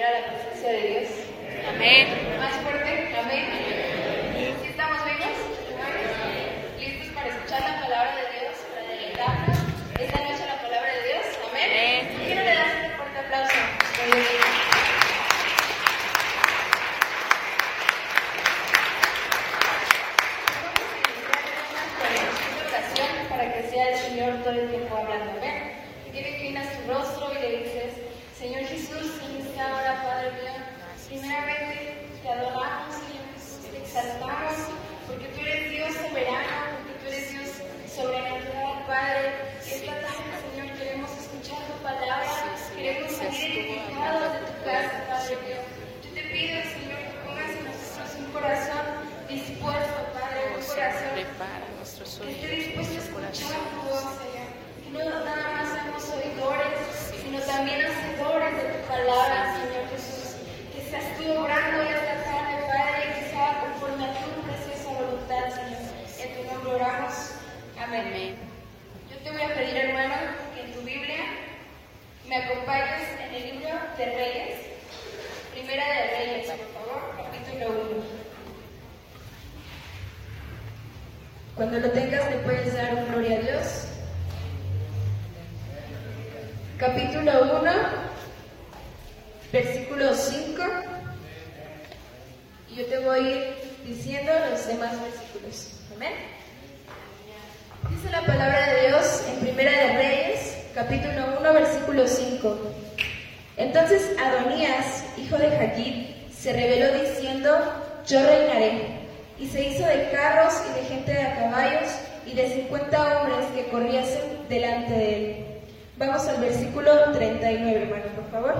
a la presencia de Dios? Amén. Más fuerte, amén. ¿Sí estamos vivos? ¿Listos para escuchar la palabra de Dios, para deleitarnos esta noche la palabra de Dios? Amén. Amén. ¿Por qué no le das un fuerte aplauso? Vamos a iniciar una oración para que sea el Señor todo el tiempo hablando. Amén. Quiere que inclinas tu rostro y le dices, Señor Jesús, en esta hora, Padre mío, primeramente te adoramos, Señor Jesús, te exaltamos, porque tú eres Dios soberano, porque tú eres Dios sobrenatural, Padre. Esta tarde, Señor, queremos escuchar tu palabra, queremos salir edificados de tu casa, Padre mío. Yo te pido, Señor, que pongas en nosotros un corazón dispuesto, Padre, un corazón Prepara nuestros que esté dispuesto a escuchar corazón. tu voz, Señor. Que no nada más seamos oidores, sino también hacedores de tu palabra, Señor Jesús. Que seas tú obrando esta tarde, Padre, y que sea conforme a tu preciosa voluntad, Señor. En tu nombre oramos. Amén. Yo te voy a pedir, hermano, que en tu Biblia me acompañes en el libro de Reyes. Primera de Reyes, por favor, capítulo 1. Cuando lo tengas, le puedes dar un gloria a Dios. Capítulo 1, versículo 5. Y yo te voy diciendo los demás versículos. Amén. La palabra de Dios en Primera de Reyes, capítulo 1, versículo 5. Entonces Adonías, hijo de Jaquín, se rebeló diciendo, yo reinaré. Y se hizo de carros y de gente de a caballos y de cincuenta hombres que corriesen delante de él. Vamos al versículo 39, hermano, por favor.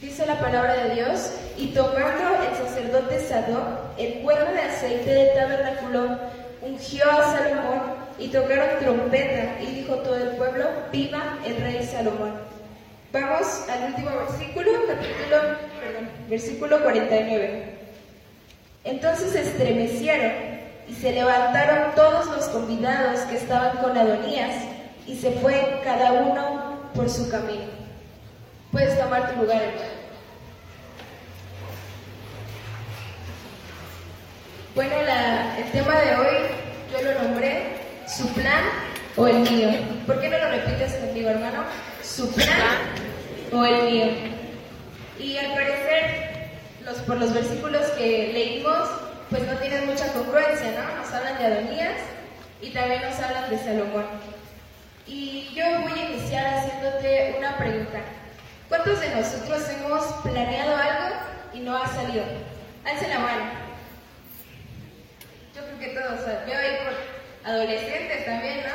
Dice la palabra de Dios, y tomando el sacerdote Sadoc el cuerno de aceite del tabernáculo, ungió a Salomón y tocaron trompeta, y dijo todo el pueblo, viva el rey Salomón. Vamos al último versículo, capítulo, perdón, versículo 49. Entonces se estremecieron y se levantaron todos los convidados que estaban con Adonías y se fue cada uno por su camino. Puedes tomar tu lugar. Bueno, el tema de hoy yo lo nombré su plan o el mío. ¿Por qué no lo repites conmigo, hermano? Su plan o el mío. Y al parecer, los, por los versículos que leímos, pues no tienen mucha congruencia, ¿no? Nos hablan de Adonías y también nos hablan de Salomón. Y yo voy a iniciar haciéndote una pregunta. ¿Cuántos de nosotros hemos planeado algo y no ha salido? Alce la mano. Yo creo que todos, o sea, por adolescentes también, ¿no?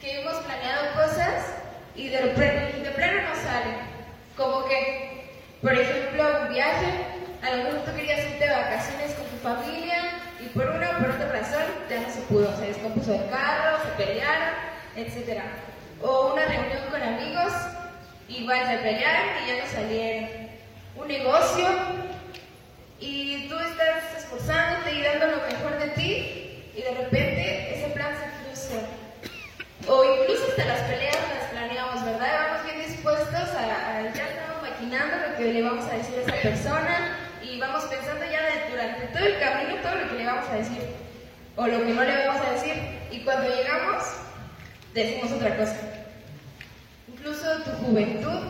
Que hemos planeado cosas y de plano no salen. Como que, por ejemplo, un viaje, a lo mejor tú querías irte de vacaciones con tu familia y por una o por otra razón ya no se pudo, se descompuso el carro, se pelearon, etc. O una reunión con amigos, igual se pelearon y ya no salieron. Un negocio, y tú estás esforzándote y dando lo mejor de ti y de repente ese plan se frustra. O incluso hasta las peleas las planeamos, ¿verdad? Vamos bien dispuestos a, a- ya estamos maquinando lo que le vamos a decir a esa persona y vamos pensando ya de- durante todo el camino todo lo que le vamos a decir o lo que no le vamos a decir y cuando llegamos decimos otra cosa. Incluso tu juventud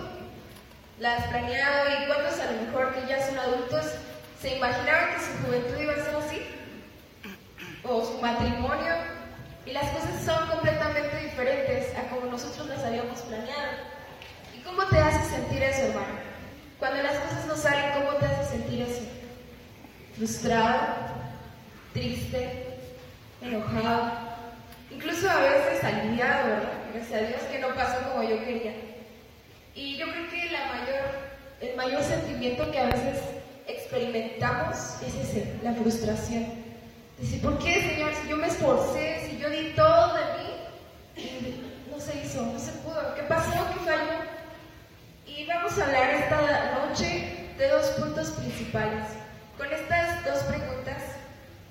la has planeado y cuántos a lo mejor que ya son adultos se imaginaban que su juventud iba a ser así o su matrimonio y las cosas son completamente diferentes a como nosotros las habíamos planeado. ¿Y cómo te hace sentir eso, hermano? Cuando las cosas no salen, ¿cómo te hace sentir eso? Frustrado, triste, enojado, incluso a veces aliviado, ¿verdad? Gracias a Dios que no pasó como yo quería. Y yo creo que la mayor, el mayor sentimiento que a veces experimentamos es ese, la frustración. Decir, ¿por qué, Señor? Si yo me esforcé, si yo di todo de mí, no se hizo, no se pudo. ¿Qué pasó? ¿Qué falló? Y vamos a hablar esta noche de dos puntos principales. Con estas dos preguntas,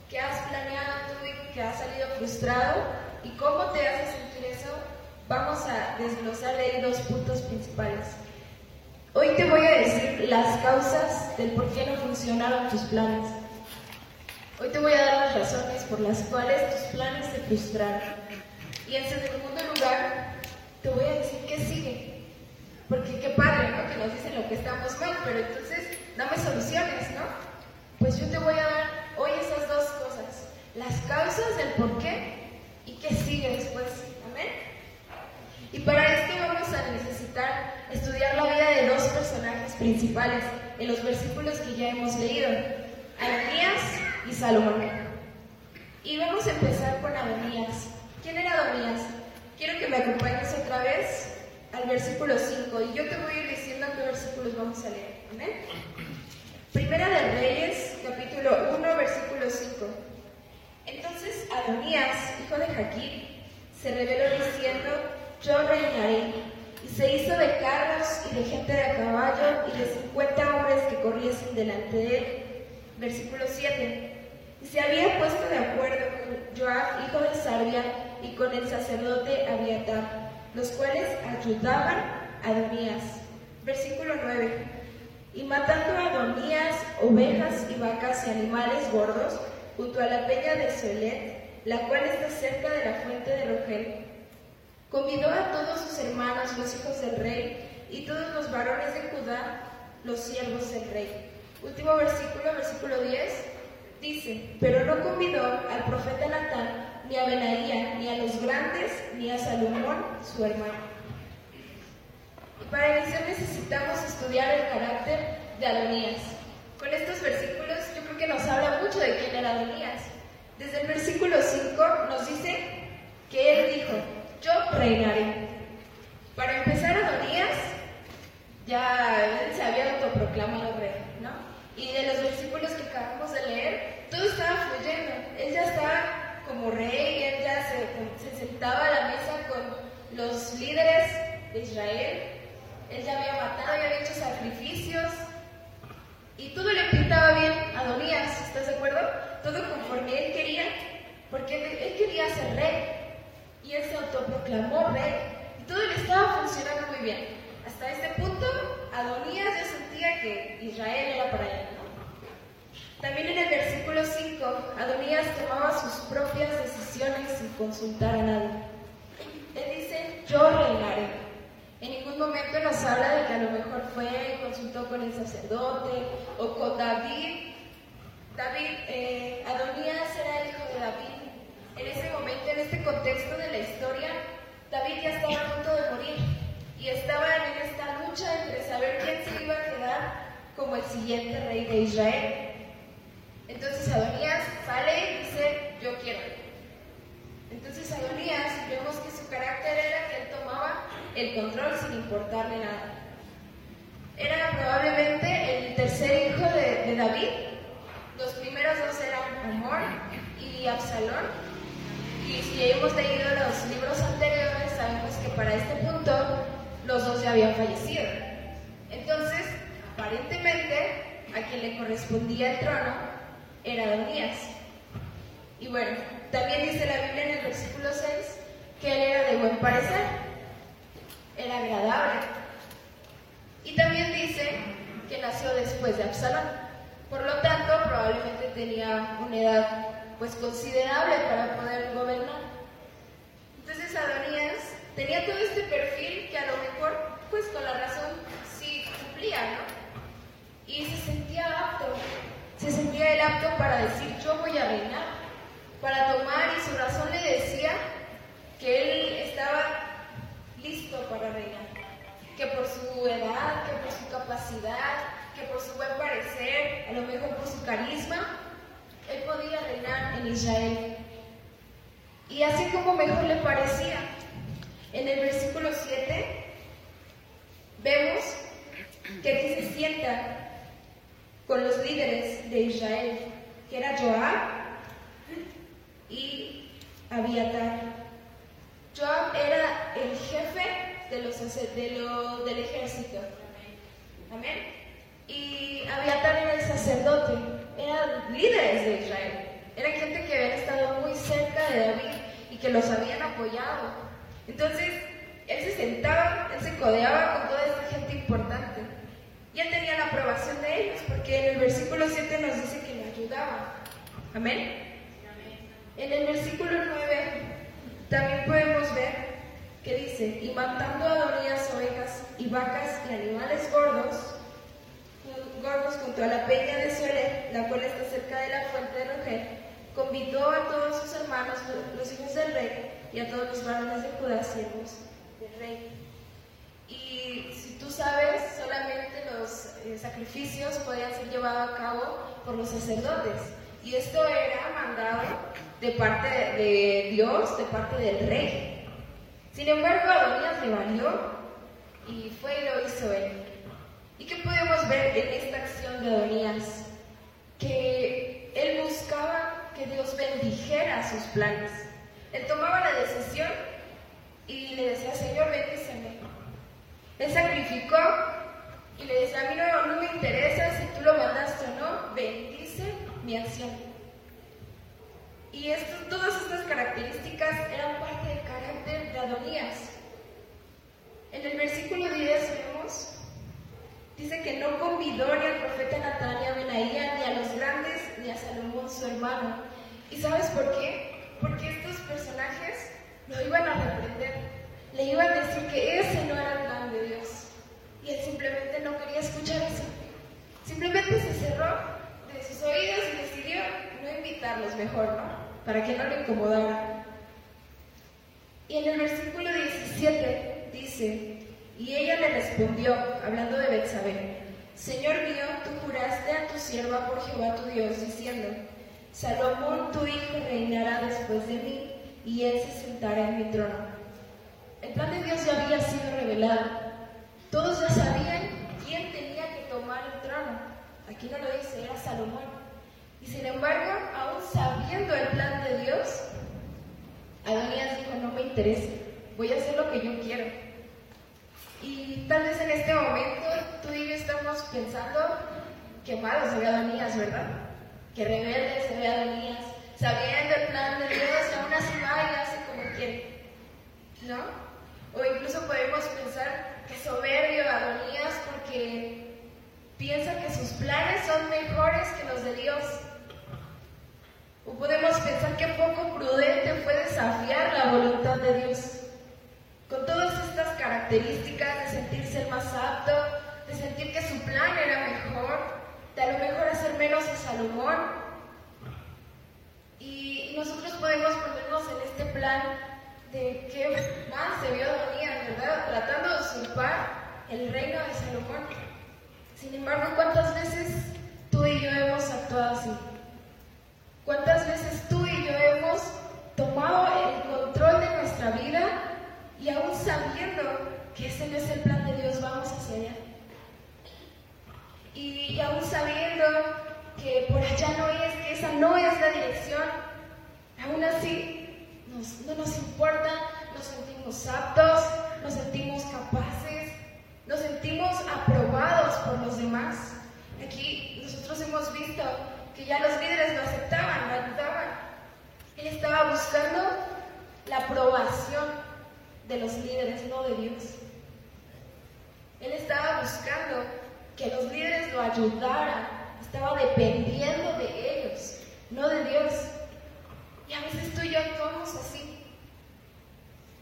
¿qué has planeado tú y que has salido frustrado? ¿Y cómo te hace sentir eso? Vamos a desglosar de ahí dos puntos principales. Hoy te voy a decir las causas del por qué no funcionaron tus planes. Hoy te voy a dar las razones por las cuales tus planes se frustraron. Y en segundo lugar, te voy a decir qué sigue. Porque qué padre, ¿no? Que nos dicen lo que estamos mal, pero entonces dame soluciones, ¿no? Pues yo te voy a dar hoy esas dos cosas. Las causas del por qué y qué sigue después. Y para esto vamos a necesitar estudiar la vida de dos personajes principales en los versículos que ya hemos leído, Adonías y Salomón. Y vamos a empezar con Adonías. ¿Quién era Adonías? Quiero que me acompañes otra vez al versículo 5 y yo te voy a ir diciendo qué versículos vamos a leer. Amén. Primera de Reyes, capítulo 1, versículo 5. Entonces Adonías, hijo de Jaquín, se reveló diciendo, yo reinaré. Y se hizo de carros y de gente de caballo y de cincuenta hombres que corriesen delante de él. Versículo 7. Y se había puesto de acuerdo con Joab, hijo de Sarbia, y con el sacerdote Abiatar, los cuales ayudaban a Adonías. Versículo 9. Y matando a Adonías ovejas y vacas y animales gordos, junto a la peña de Solet, la cual está cerca de la fuente de Rogel, Convidó a todos sus hermanos, los hijos del rey, y todos los varones de Judá, los siervos del rey. Último versículo, versículo 10, dice, pero no convidó al profeta Natán, ni a Benaía, ni a los grandes, ni a Salomón, su hermano. Y para iniciar necesitamos estudiar el carácter de Adonías. Con estos versículos yo creo que nos habla mucho de quién era Adonías. Desde el versículo 5 nos dice que él dijo, yo reinaré. Para empezar, Adonías ya se había autoproclamado rey, ¿no? Y de los versículos que acabamos de leer, todo estaba fluyendo. Él ya estaba como rey, él ya se, se sentaba a la mesa con los líderes de Israel. Él ya había matado, había hecho sacrificios. Y todo le pintaba bien a Adonías, ¿estás de acuerdo? Todo conforme él quería, porque él quería ser rey y él se autoproclamó rey. Y todo le estaba funcionando muy bien. Hasta este punto, Adonías ya sentía que Israel era para él. También en el versículo 5, Adonías tomaba sus propias decisiones sin consultar a nadie. Él dice, yo reinaré. En ningún momento nos habla de que a lo mejor fue consultó con el sacerdote o con David. David, eh, Adonías era el hijo de David en ese momento, en este contexto de la historia, David ya estaba a punto de morir y estaba en esta lucha entre saber quién se iba a quedar como el siguiente rey de Israel. Entonces Adonías sale y dice, yo quiero. Entonces Adonías vemos que su carácter era que él tomaba el control sin importarle nada. Era probablemente el tercer hijo de, de David. Los primeros dos eran Amor y Absalón. Y si hemos leído los libros anteriores, sabemos que para este punto los dos ya habían fallecido. Entonces, aparentemente, a quien le correspondía el trono era Adonías. Y bueno, también dice la Biblia en el versículo 6 que él era de buen parecer, era agradable. Y también dice que nació después de Absalón. Por lo tanto, probablemente tenía una edad pues considerable para poder gobernar. Entonces Adonías tenía todo este perfil que a lo mejor, pues con la razón sí cumplía, ¿no? Y se sentía apto, se sentía el apto para decir yo voy a reinar, para tomar y su razón le decía que él estaba listo para reinar, que por su edad, que por su capacidad, que por su buen parecer, a lo mejor por su carisma, él podía reinar en Israel. Y así como mejor le parecía. En el versículo 7 vemos que aquí se sienta con los líderes de Israel, que era Joab y Abiatar. Joab era el jefe de del ejército. Amén. Y Abiatar era el sacerdote eran líderes de Israel. Eran gente que había estado muy cerca de David y que los habían apoyado. Entonces, él se sentaba, él se codeaba con toda esta gente importante. que en el versículo 7 nos dice que le ayudaba. Amén. En el versículo 9 también podemos ver que dice, y matando a ovejas y vacas y animales gordos, junto a la peña de Suele, la cual está cerca de la fuente de Rogel, convidó a todos sus hermanos, los hijos del rey, y a todos los varones de Judá, siervos del rey. Y si tú sabes, solamente los eh, sacrificios podían ser llevados a cabo por los sacerdotes. Y esto era mandado de parte de Dios, de parte del rey. Sin embargo, Adonías le valió y fue y lo hizo él. ¿Y qué podemos ver en esta acción de Adonías? Que él buscaba que Dios bendijera sus planes. Él tomaba la decisión y le decía, Señor, bendíceme. Él sacrificó y le decía, a mí no, no me interesa si tú lo mandaste o no, bendice mi acción. Y todas estas características eran parte del carácter de Adonías. En el versículo 10 vemos, dice que no convidó ni al profeta Natán, ni a Benaía, ni a los grandes, ni a Salomón su hermano. ¿Y sabes por qué? Porque estos personajes lo iban a reprender, le iban a decir que ese no era el plan de Dios. Y él simplemente no quería escuchar eso. Simplemente se cerró de sus oídos y decidió no invitarlos mejor, ¿no? Para que no le incomodara. Y en el versículo 17 dice, y ella le respondió, hablando de Betsabé, Señor mío, tú juraste a tu sierva por Jehová tu Dios, diciendo, Salomón tu hijo reinará después de mí, y él se sentará en mi trono. El plan de Dios ya había sido revelado. Todos ya sabían quién tenía que tomar el trono. Aquí no lo dice, era Salomón. Y sin embargo, aún sabiendo el plan de Dios, Adonías dijo, no me interesa, voy a hacer lo que yo quiero. Y tal vez en este momento tú y yo estamos pensando que malo se ve Adonías, ¿verdad? Que rebelde se ve Adonías, sabiendo el plan de Dios aún así va y hace como quiere. ¿No? O incluso podemos pensar que soberbio Adonías porque piensa que sus planes son mejores que los de Dios. O podemos pensar que poco prudente fue desafiar la voluntad de Dios. Con todas estas características de sentirse el más apto, de sentir que su plan era mejor, de a lo mejor hacer menos a Salomón. Y nosotros podemos ponernos en este plan de qué más se vio Adonías, ¿verdad? Tratando de usurpar el reino de Salomón. Sin embargo, ¿cuántas veces tú y yo hemos actuado así? ¿Cuántas veces tú sabiendo que ese no es el plan de Dios, vamos hacia allá? Y aún sabiendo que por allá no es, que esa no es la dirección, aún así no nos importa, nos sentimos aptos, nos sentimos capaces, nos sentimos aprobados por los demás. Aquí nosotros hemos visto que ya los líderes lo aceptaban, lo ayudaban. Él estaba buscando la aprobación de los líderes, no de Dios. Él estaba buscando que los líderes lo ayudaran, estaba dependiendo de ellos, no de Dios. Y a veces tú y yo actuamos así.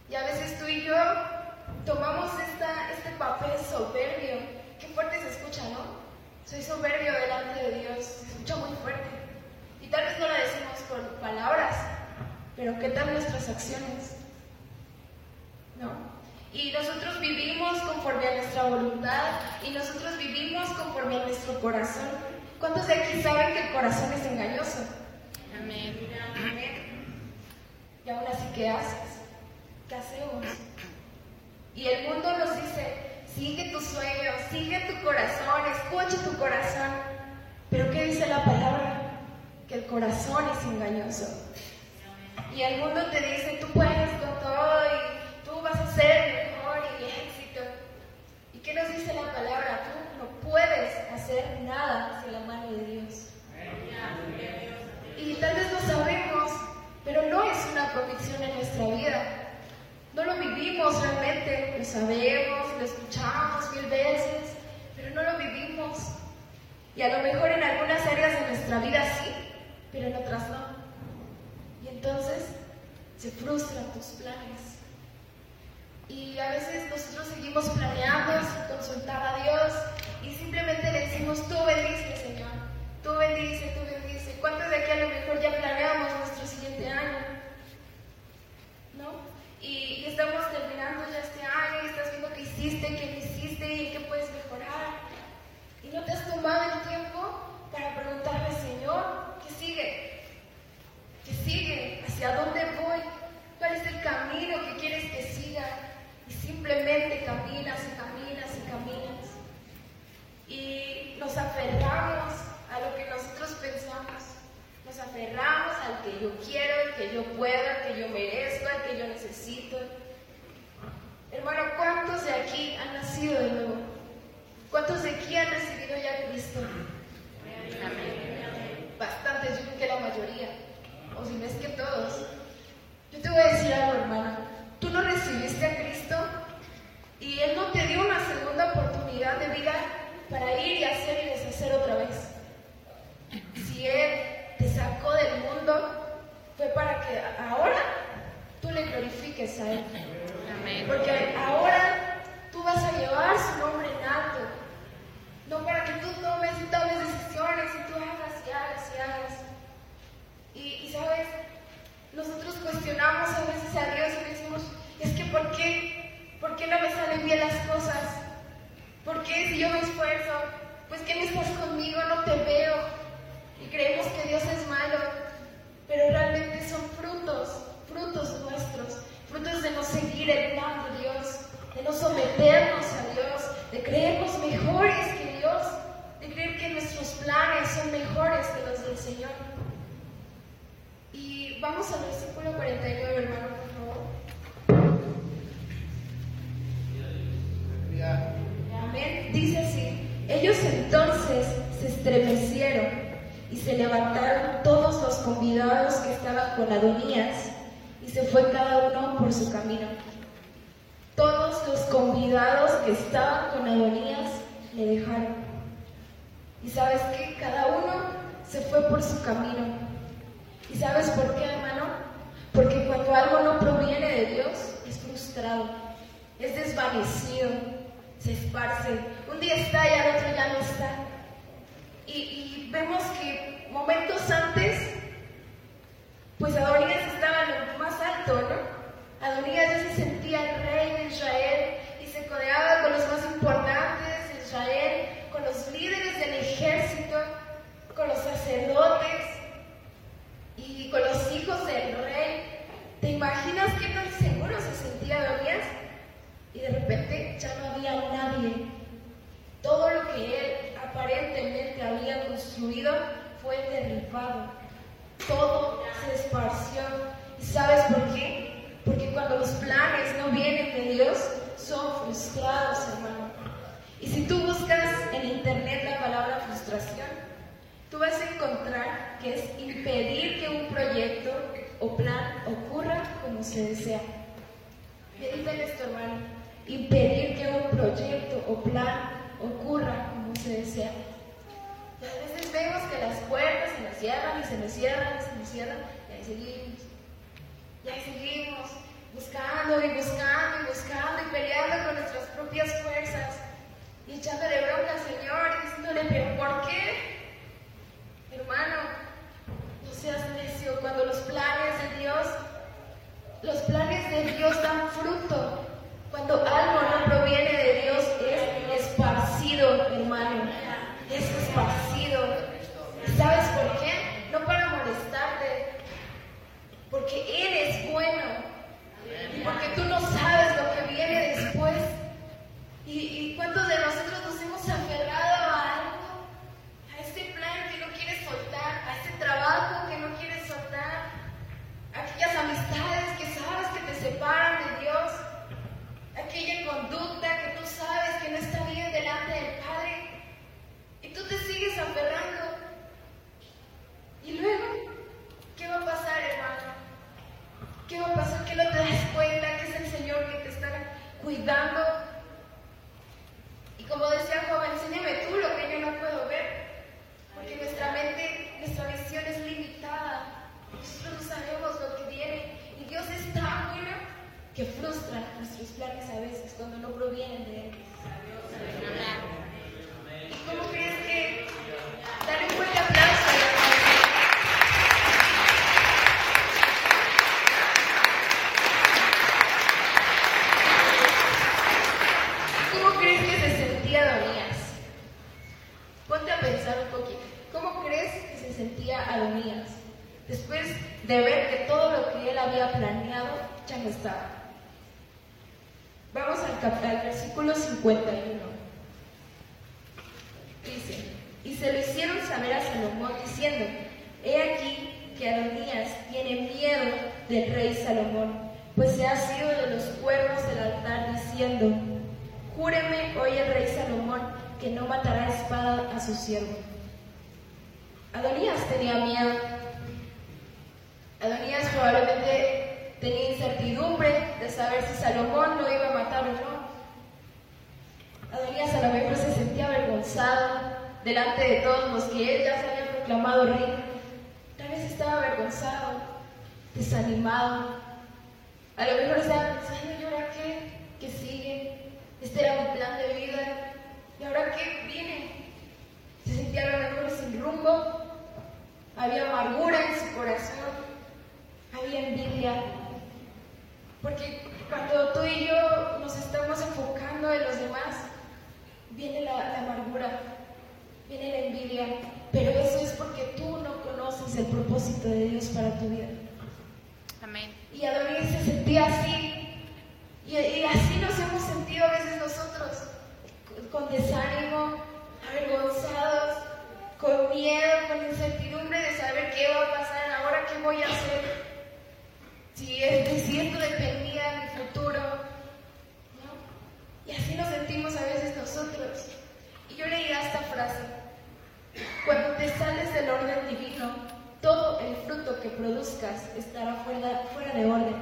Y a veces tú y yo tomamos esta, este papel soberbio. Qué fuerte se escucha, ¿no? Soy soberbio delante de Dios, se escucha muy fuerte. Y tal vez no lo decimos con palabras, pero ¿qué tal nuestras acciones? ¿No? Y nosotros vivimos conforme a nuestra voluntad y nosotros vivimos conforme a nuestro corazón. ¿Cuántos de aquí saben que el corazón es engañoso? Amén. Amén. Y aún así, ¿qué haces? ¿Qué hacemos? Y el mundo nos dice, Sigue tu sueño, sigue tu corazón, escucha tu corazón. Pero ¿qué dice la palabra? Que el corazón es engañoso. Y el mundo te dice, tú puedes con todo ser mejor y éxito. ¿Y qué nos dice la palabra? Tú no puedes hacer nada sin la mano de Dios. Y tal vez lo sabemos, pero no es una convicción en nuestra vida. No lo vivimos realmente, lo sabemos, lo escuchamos mil veces, pero no lo vivimos. Y a lo mejor en algunas áreas de nuestra vida sí, pero en otras no. Y entonces se frustran tus planes. Y a veces nosotros seguimos planeando sin consultar a Dios y simplemente le decimos, tú bendice, Señor, tú bendice, tú bendice. ¿Cuántos de aquí a lo mejor ya planeamos nuestro siguiente año? ¿No? Y, y estamos terminando ya este año y estás viendo qué hiciste, qué no hiciste y qué puedes mejorar. Y no te has tomado el tiempo para preguntarle, Señor, ¿qué sigue? ¿Qué sigue? ¿Hacia dónde voy? ¿Cuál es el camino que quieres que siga? Y simplemente caminas y caminas y caminas. Y nos aferramos a lo que nosotros pensamos. Nos aferramos al que yo quiero, al que yo puedo, al que yo merezco, al que yo necesito. Hermano, ¿cuántos de aquí han nacido de nuevo? ¿Cuántos de aquí han recibido ya Cristo? Bastantes, yo creo que la mayoría, o si no es que todos. Yo te voy a decir algo, hermano. Tú no recibiste a Cristo y Él no te dio una segunda oportunidad de vida para ir y hacer y deshacer otra vez. Si Él te sacó del mundo, fue para que ahora tú le glorifiques a Él. Porque ahora tú vas a llevar su nombre en alto. No para que tú tomes y tomes decisiones y tú hagas y hagas y hagas. Y, y sabes, nosotros cuestionamos a veces a Dios y decimos, es que ¿por qué? ¿Por qué no me salen bien las cosas? ¿Por qué si yo me esfuerzo? Pues que no estás conmigo, no te veo. Y creemos que Dios es malo. Pero realmente son frutos, frutos nuestros, frutos de no seguir el plan de Dios, de no someternos a Dios, de creernos mejores que Dios, de creer que nuestros planes son mejores que los del Señor. Y vamos al versículo 49, hermano, por favor. Amén. Dice así, ellos entonces se estremecieron y se levantaron todos los convidados que estaban con Adonías y se fue cada uno por su camino. Todos los convidados que estaban con Adonías le dejaron. Y sabes qué, cada uno se fue por su camino. ¿Y sabes por qué, hermano? Porque cuando algo no proviene de Dios, es frustrado, es desvanecido, se esparce. Un día está y al otro ya no está. Y, y vemos que momentos antes, pues Adonías estaba en lo más alto, ¿no? Adonías ya se sentía el rey de Israel y se codeaba con los más importantes de Israel, con los líderes del ejército, con los sacerdotes y con los hijos del rey. ¿Te imaginas qué tan seguro se sentía Adonías? Y de repente ya no había nadie. Todo lo que él aparentemente había construido fue derribado. Todo se esparció. ¿Y sabes por qué? Porque cuando los planes no vienen de Dios, son frustrados, hermano. Y si tú buscas en internet la palabra frustración, tú vas a encontrar que es impedir que un proyecto o plan ocurra como se desea. Medita en esto, hermano. Impedir que un proyecto o plan ocurra como se desea. A veces vemos que las puertas se nos cierran y se nos cierran y se nos cierran y ahí seguimos. Y ahí seguimos buscando y buscando y buscando y peleando con nuestras propias fuerzas y echándole bronca al Señor y diciéndole, pero ¿por qué? Hermano, no seas necio cuando los planes de Dios, los planes de Dios dan fruto. Cuando algo no proviene de Dios es esparcido, hermano. Es esparcido. ¿Y sabes por qué? No para molestarte, porque Él es bueno. Y porque tú no sabes lo que viene después. el de Él. ¿Y cómo crees que... Dale un fuerte aplauso a la ¿Cómo crees que se sentía Adonías? Ponte a pensar un poquito. ¿Cómo crees que se Después de ver que todo lo que él había planeado ya no estaba. Vamos al, al versículo 51. Dice, y se lo hicieron saber a Salomón diciendo, he aquí que Adonías tiene miedo del rey Salomón, pues se ha sido de los cuervos del altar diciendo, júreme hoy el rey Salomón que no matará espada a su siervo. Adonías tenía miedo. Adonías probablemente tenía incertidumbre de saber si Salomón lo iba a matar o no. Adonías a lo mejor se sentía avergonzado delante de todos los que él ya se había proclamado rey. Tal vez estaba avergonzado, desanimado. A lo mejor estaba pensando, ¿y ahora qué? ¿Qué sigue? Este era mi plan de vida. ¿Y ahora qué viene? Se sentía a lo mejor sin rumbo. Había amargura en su corazón. Había envidia. Porque cuando tú y yo nos estamos enfocando en los demás, viene la, la amargura, viene la envidia. Pero eso es porque tú no conoces el propósito de Dios para tu vida. Amén. Y Adonis se sentía así. Y, y así nos hemos sentido a veces nosotros, con, desánimo, avergonzados, con miedo, con incertidumbre de saber qué va a pasar, ahora qué voy a hacer. Si es de cierto dependía de mi futuro. Y así nos sentimos a veces nosotros. Y yo leía esta frase. Cuando te sales del orden divino, todo el fruto que produzcas estará fuera de orden.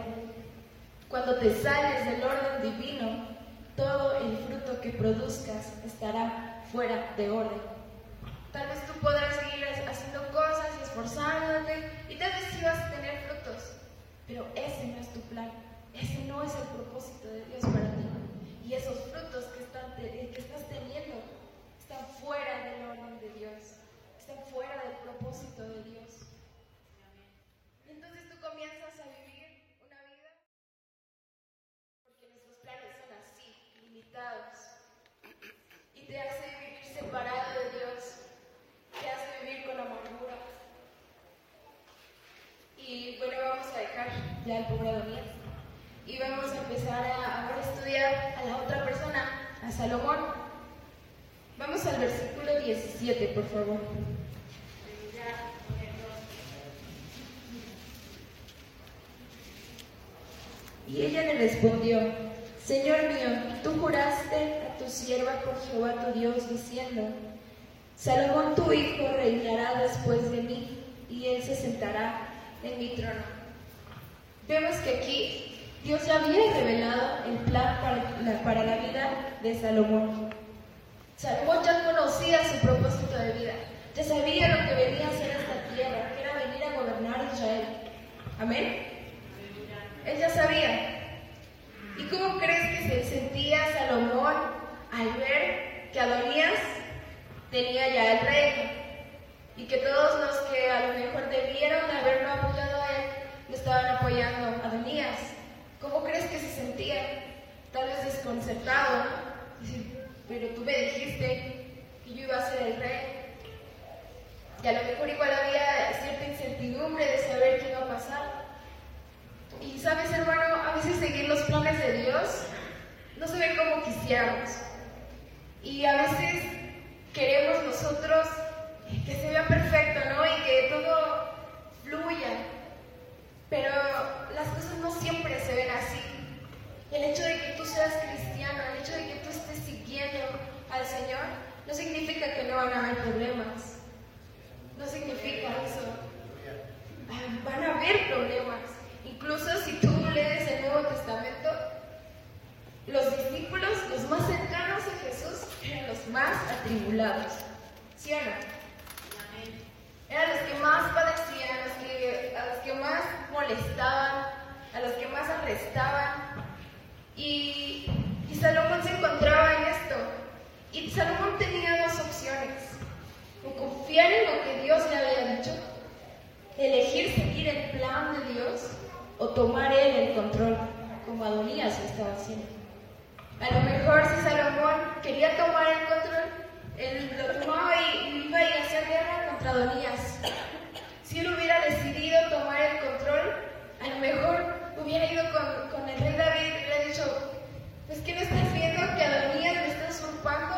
Cuando te sales del orden divino, todo el fruto que produzcas estará fuera de orden. Tal vez tú podrás seguir haciendo cosas y esforzándote y tal vez sí vas a tener frutos, pero ese no es tu plan, ese no es el propósito de Dios para ti. Y esos frutos que, están, que estás teniendo están fuera del orden de Dios, están fuera del propósito de Dios. Entonces tú comienzas a vivir una vida porque nuestros planes son así, limitados. Y te hace vivir separado de Dios, te hace vivir con amargura. Y bueno, vamos a dejar ya el pobre. Y vamos a empezar a, a estudiar a la otra persona, a Salomón. Vamos al versículo 17, por favor. Y ella le respondió, Señor mío, tú juraste a tu sierva por Jehová tu Dios, diciendo, Salomón tu hijo reinará después de mí, y él se sentará en mi trono. Vemos que aquí Dios ya había revelado el plan para la, para la vida de Salomón. Salomón ya conocía su propósito de vida, ya sabía lo que venía a hacer esta tierra, que era venir a gobernar Israel. Amén. Él ya sabía. ¿Y cómo crees que se sentía Salomón al ver que Adonías tenía ya el reino? Y que todos los que a lo mejor debieron de haberlo apoyado estaban apoyando a Adonías. ¿Cómo crees que se sentía? Tal vez desconcertado. Pero tú me dijiste que yo iba a ser el rey. Y a lo mejor igual había cierta incertidumbre de saber qué iba a pasar. Y sabes, hermano, a veces seguir los planes de Dios no se ve como quisiéramos. Y a veces queremos nosotros que se vea perfecto, ¿no? Y que todo fluya. Pero las cosas no siempre se ven así. El hecho de que tú seas cristiano, el hecho de que tú estés siguiendo al Señor, no significa que no van a haber problemas. No significa eso. Van a haber problemas. Incluso si tú lees el Nuevo Testamento, los discípulos, los más cercanos a Jesús, eran los más atribulados. ¿Sí o no? Eran los que más padecían, los que, a los que más molestaban, a los que más arrestaban. Y, y Salomón se encontraba en esto. Y Salomón tenía dos opciones. O confiar en lo que Dios le había dicho, elegir seguir el plan de Dios, o tomar él el control, como Adonías lo estaba haciendo. A lo mejor si Salomón quería tomar el control, él lo tomaba y iba a hacer guerra contra Adonías. Si él hubiera decidido tomar el control, a lo mejor hubiera ido con, con el rey David y le hubiera dicho, pues que no estás viendo que Adonías me está usurpando.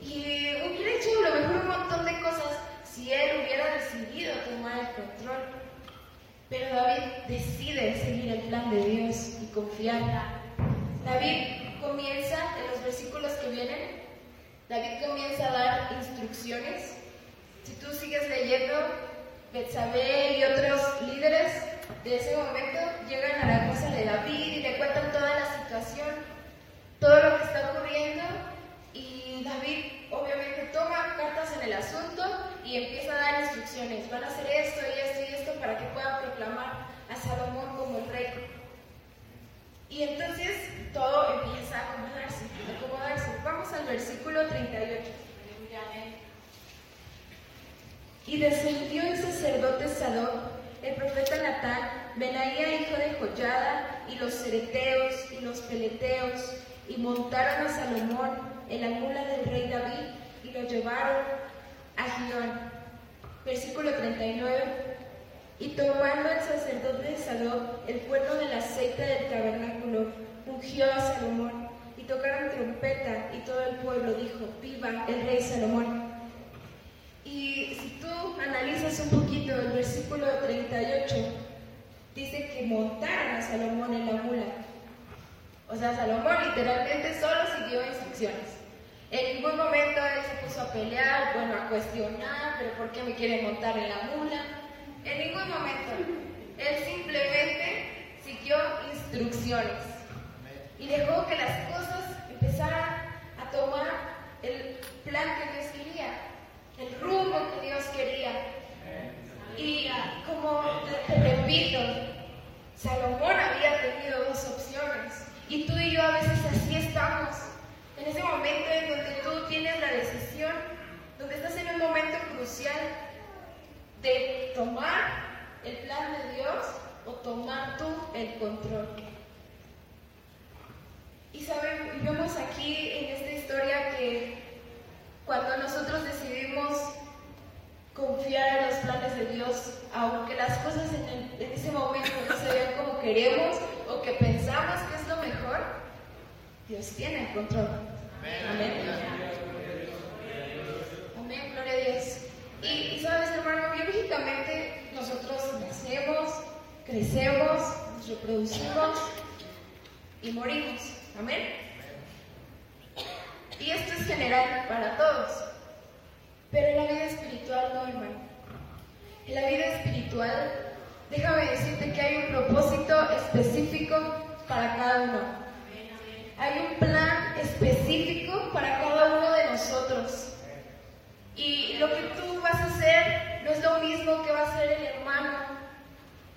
Y hubiera hecho a lo mejor un montón de cosas si él hubiera decidido tomar el control. Pero David decide seguir el plan de Dios y confiar. David comienza, en los versículos que vienen, David comienza a dar instrucciones. Si tú sigues leyendo, Betsabé y otros líderes de ese momento llegan a la casa de David y le cuentan toda la situación, todo lo que está ocurriendo y David obviamente toma cartas en el asunto y empieza a dar instrucciones. Van a hacer esto y esto y esto para que puedan proclamar a Salomón como el rey. Y entonces todo empieza a acomodarse, a acomodarse. Vamos al versículo 38. Y descendió el sacerdote Sadoc el profeta Natán, Benaía hijo de Joyada, y los cereteos y los peleteos, y montaron a Salomón en la mula del rey David, y lo llevaron a Gión. Versículo 39. Y tomando el sacerdote de Sadoc el cuerno del aceite del tabernáculo, ungió a Salomón, y tocaron trompeta, y todo el pueblo dijo, viva el rey Salomón. Y si tú analizas un poquito el versículo 38, dice que montaron a Salomón en la mula. O sea, Salomón literalmente solo siguió instrucciones. En ningún momento él se puso a pelear, bueno, a cuestionar, pero ¿por qué me quieren montar en la mula? En ningún momento. Él simplemente siguió instrucciones y dejó que las cosas empezaran a tomar el plan que Dios quería el rumbo que Dios quería. Y como te, repito, Salomón había tenido dos opciones y tú y yo a veces así estamos. En ese momento en donde tú tienes la decisión, donde estás en un momento crucial de tomar el plan de Dios o tomar tú el control. Y saben, vemos aquí en esta historia que cuando nosotros decidimos confiar en los planes de Dios, aunque las cosas en, ese momento no se vean como queremos o que pensamos que es lo mejor, Dios tiene el control. Amén. Amén, gloria a Dios. Y, sabes, hermano, biológicamente nosotros nacemos, crecemos, nos reproducimos y morimos. Amén. Y esto es general para todos. Pero en la vida espiritual no, hermano. En la vida espiritual, déjame decirte que hay un propósito específico para cada uno. Hay un plan específico para cada uno de nosotros. Y lo que tú vas a hacer no es lo mismo que va a hacer el hermano.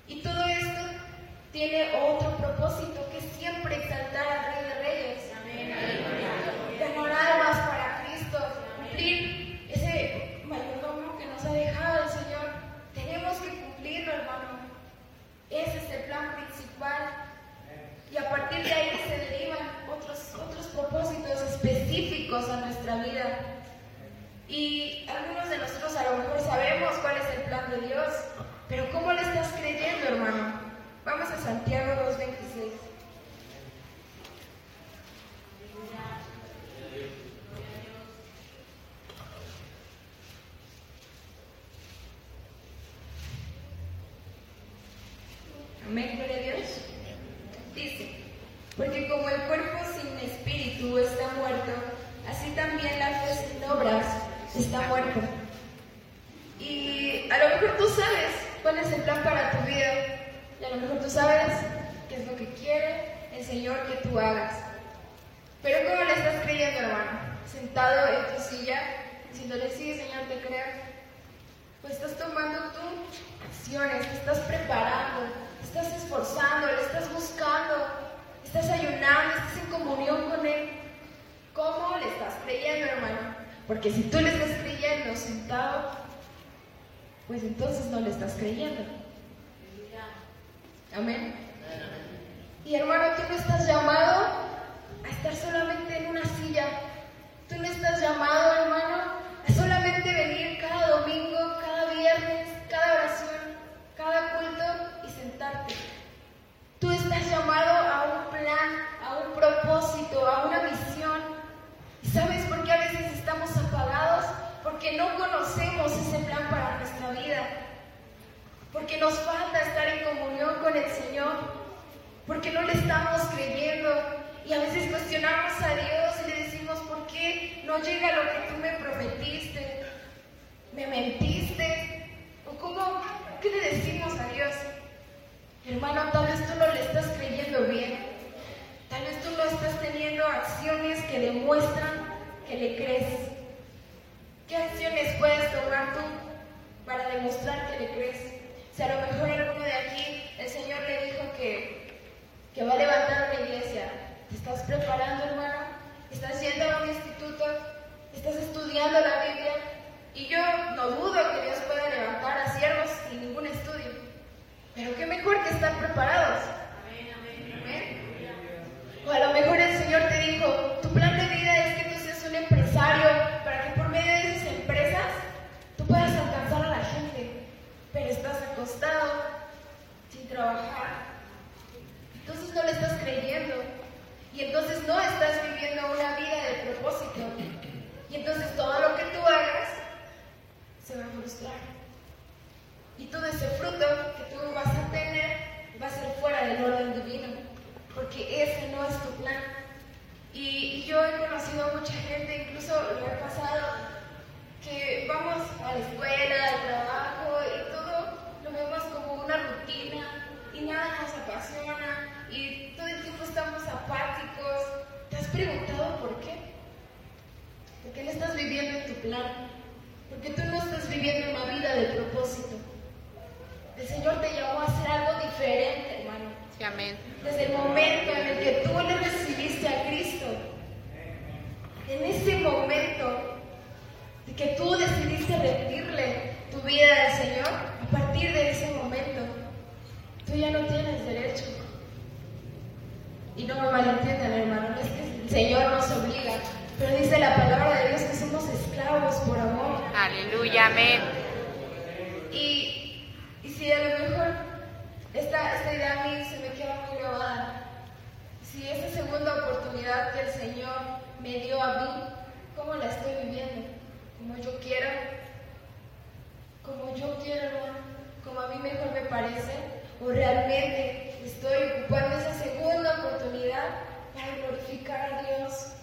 Y todo esto tiene otro propósito que siempre exaltar al Rey de Reyes. Amén almas para Cristo, cumplir ese mayordomo que nos ha dejado el Señor. Tenemos hermano. Ese es el plan principal. Y a partir de ahí se derivan otros, otros propósitos específicos a nuestra vida. Y algunos de nosotros a lo mejor sabemos cuál es el plan de Dios, pero ¿cómo le estás creyendo, hermano? Vamos a Santiago 2.26. Amén, gloria a Dios. Dice, porque como el cuerpo sin espíritu está muerto, así también la fe sin obras está muerto. Y a lo mejor tú sabes cuál es el plan para tu vida, y a lo mejor tú sabes qué es lo que quiere el Señor que tú hagas. Pero ¿cómo le estás creyendo, hermano? Sentado en tu silla, diciéndole, sí, Señor, te creo. Pues estás tomando tú acciones, te estás preparando, estás esforzando, le estás buscando, estás ayunando, estás en comunión con Él. ¿Cómo le estás creyendo, hermano? Porque si tú le estás creyendo sentado, pues entonces no le estás creyendo. Amén. Y hermano, tú no estás llamado a estar solamente en una silla. Tú no estás llamado, hermano, a solamente venir cada domingo, cada viernes, cada oración, cada culto y sentarte. Tú estás llamado a un plan, a un propósito, a una misión. ¿Y sabes por qué a veces estamos apagados? Porque no conocemos ese plan para nuestra vida. Porque nos falta estar en comunión con el Señor porque no le estamos creyendo y a veces cuestionamos a Dios y le decimos, ¿por qué no llega lo que tú me prometiste? ¿Me mentiste? ¿O cómo? ¿Qué le decimos a Dios? Hermano, tal vez tú no le estás creyendo bien. Tal vez tú no estás teniendo acciones que demuestran que le crees. ¿Qué acciones puedes tomar tú para demostrar que le crees? Si a lo mejor alguno de aquí el Señor le dijo que que va a levantar una iglesia. ¿Te estás preparando, hermano? ¿Estás yendo a un instituto? ¿Estás estudiando la Biblia? Y yo no dudo que Dios pueda levantar a siervos sin ningún estudio. Pero qué mejor que estar preparados. Amén, amén, amén. O a lo mejor el Señor te dijo, tu plan de vida es que tú seas un empresario para que por medio de esas empresas tú puedas alcanzar a la gente. Pero estás acostado, sin trabajar, entonces no le estás creyendo. Y entonces no estás viviendo una vida de propósito. Y entonces todo lo que tú hagas se va a frustrar. Y todo ese fruto que tú vas a tener va a ser fuera del orden divino. Porque ese no es tu plan. Y, yo he conocido a mucha gente, incluso lo he pasado, que vamos a la escuela, al trabajo y todo lo vemos como una rutina y nada nos apasiona y todo el tiempo estamos apáticos. ¿Te has preguntado por qué? ¿Por qué no estás viviendo en tu plan? ¿Por qué tú no estás viviendo una vida de propósito? El Señor te llamó a hacer algo diferente, hermano. Sí, amén. Desde el momento en el que tú le recibiste a Cristo, en ese momento de que tú decidiste rendirle tu vida al Señor, a partir de ese momento, tú ya no tienes derecho y no me malentiendan, hermano, no es que el Señor nos obliga, pero dice la palabra de Dios que somos esclavos por amor. Aleluya, amén. Y, y si a lo mejor esta, esta idea a mí se me queda muy grabada, si esa segunda oportunidad que el Señor me dio a mí, ¿cómo la estoy viviendo? ¿Como yo quiero? ¿Como yo quiero, hermano? ¿Como a mí mejor me parece? ¿O realmente estoy ocupando esa segunda oportunidad para glorificar a Dios.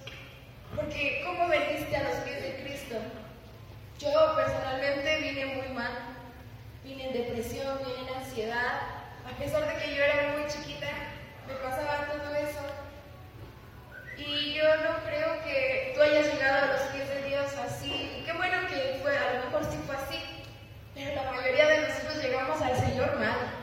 Porque ¿cómo veniste a los pies de Cristo? Yo personalmente vine muy mal, vine en depresión, vine en ansiedad, a pesar de que yo era muy chiquita, me pasaba todo eso. Y yo no creo que tú hayas llegado a los pies de Dios así. Qué bueno que fue, a lo mejor sí fue así. Pero la mayoría de nosotros llegamos al Señor mal.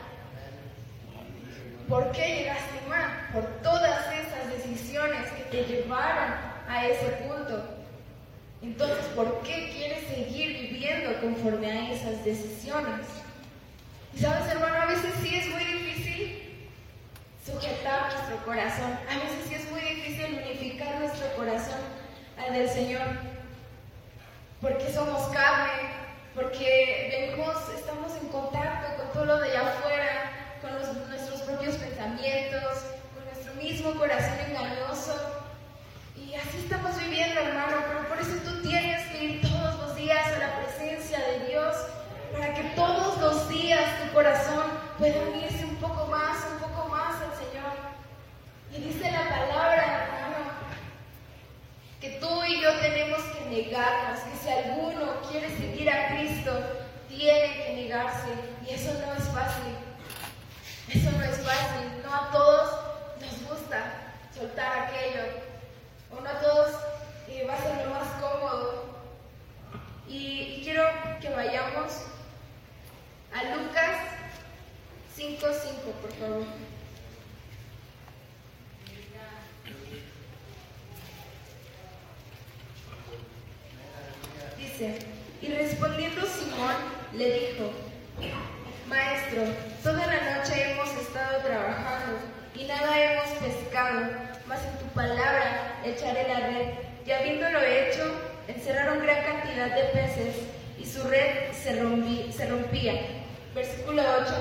¿Por qué llegaste mal? Por todas esas decisiones que te llevaron a ese punto. Entonces, ¿por qué quieres seguir viviendo conforme a esas decisiones? Y sabes, hermano, a veces sí es muy difícil sujetar nuestro corazón. A veces sí es muy difícil unificar nuestro corazón al del Señor. Porque somos carne, porque vemos, estamos en contacto con todo lo de allá afuera, con nuestros propios con nuestro mismo corazón engañoso. Y así estamos viviendo, hermano, pero por eso tú tienes que ir todos los días a la presencia de Dios, para que todos los días tu corazón pueda unirse un poco más, un poco más al Señor. Y dice la palabra, hermano, que tú y yo tenemos que negarnos, que si alguno quiere seguir a Cristo, tiene que negarse. Y eso no es fácil. Eso no es fácil, no a todos nos gusta soltar aquello, o no a todos eh, va a ser lo más cómodo. Y quiero que vayamos a Lucas 5.5, por favor. Dice, y respondiendo Simón le dijo, Maestro, todo palabra echaré la red. Y habiéndolo hecho, encerraron gran cantidad de peces y su red se, se rompía. Versículo 8.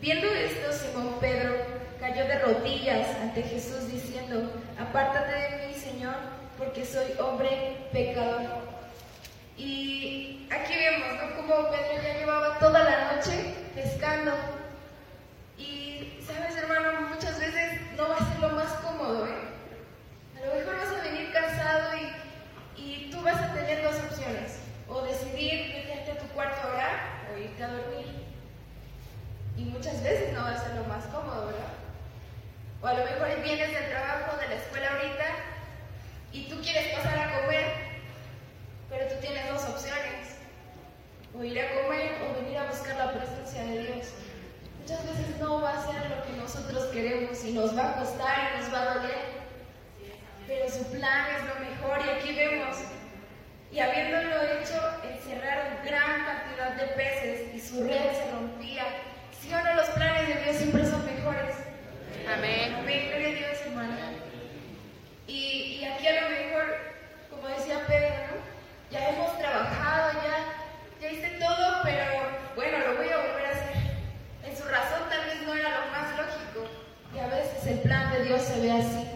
Viendo esto, Simón Pedro cayó de rodillas ante Jesús diciendo, apártate de mí, Señor, porque soy hombre pecador. Y aquí vemos, ¿no? Como Pedro ya llevaba toda la noche pescando. Y, ¿sabes, hermano? Muchas veces no va a ser lo más ¿eh? A lo mejor vas a venir cansado y, y tú vas a tener dos opciones. O decidir meterte a tu cuarto a orar o irte a dormir. Y muchas veces no va a ser lo más cómodo, ¿verdad? O a lo mejor vienes del trabajo, de la escuela ahorita, y tú quieres pasar a comer, pero tú tienes dos opciones. O ir a comer o venir a buscar la presencia de Dios. Muchas veces no va a ser lo que nosotros queremos y nos va a costar y nos va a doler. Pero su plan es lo mejor y aquí vemos. Y habiéndolo hecho, encerraron gran cantidad de peces y su red se rompía. Si o no, los planes de Dios siempre son mejores. Amén. Amén, gloria a Dios, hermano. Y, y aquí a lo mejor, como decía Pedro, ¿no? ya hemos trabajado, ya, ya hice todo, pero así.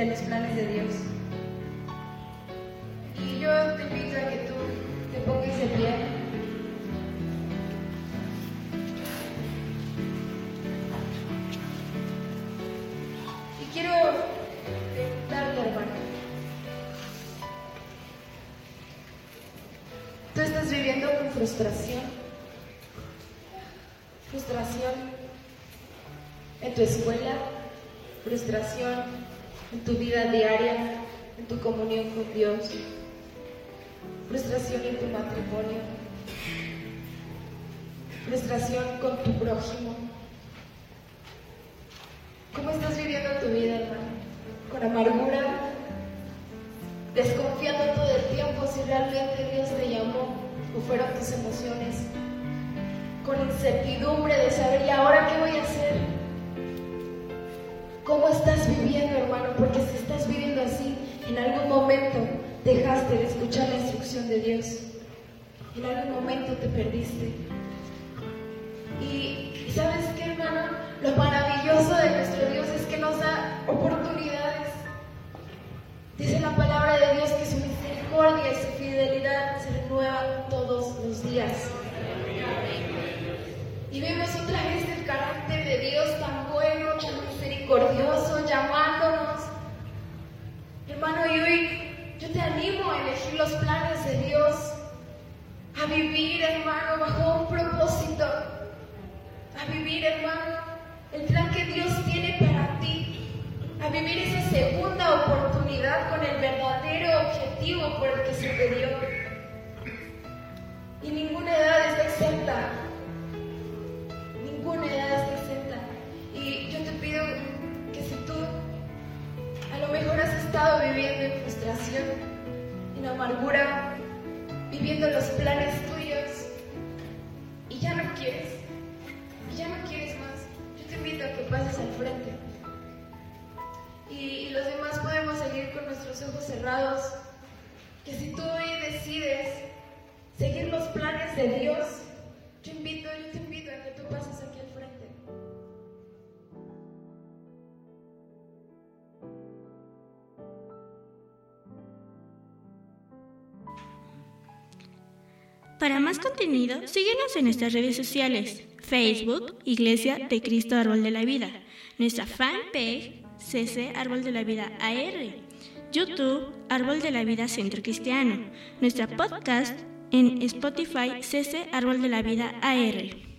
de los planes de Dios. Y yo te invito a que tú te pongas de pie. Y quiero preguntarte, hermano. ¿Tú estás viviendo con frustración? Frustración en tu escuela, frustración vida diaria, en tu comunión con Dios, frustración en tu matrimonio, frustración con tu prójimo. ¿Cómo estás viviendo tu vida, hermano? ¿Con amargura? ¿Desconfiando todo el tiempo si realmente Dios te llamó o fueron tus emociones? ¿Con incertidumbre de saber, dejaste de escuchar la instrucción de Dios. En algún momento te perdiste. Y ¿sabes qué, hermano? Lo maravilloso de nuestro Dios es que nos da oportunidades. Dice la palabra de Dios que su misericordia y su fidelidad se renuevan todos los días. Y vemos otra vez el carácter de Dios tan bueno, tan misericordioso, llamándonos. Hermano, y hoy yo te animo a elegir los planes de Dios, a vivir, hermano, bajo un propósito, a vivir, hermano, el plan que Dios tiene para ti, a vivir esa segunda oportunidad con el verdadero objetivo por el que se te dio. Y ninguna edad está exenta, ninguna edad está exenta. Y yo te pido que si tú a lo mejor has estado viviendo en frustración, en amargura, viviendo los planes tuyos. Y ya no quieres, y ya no quieres más, yo te invito a que pases al frente. Y los demás podemos seguir con nuestros ojos cerrados, que si tú hoy decides seguir los planes de Dios, yo invito, yo te Para más contenido, síguenos en nuestras redes sociales, Facebook, Iglesia de Cristo Árbol de la Vida, nuestra fanpage, CC Árbol de la Vida AR, YouTube, Árbol de la Vida Centro Cristiano, nuestra podcast en Spotify, CC Árbol de la Vida AR.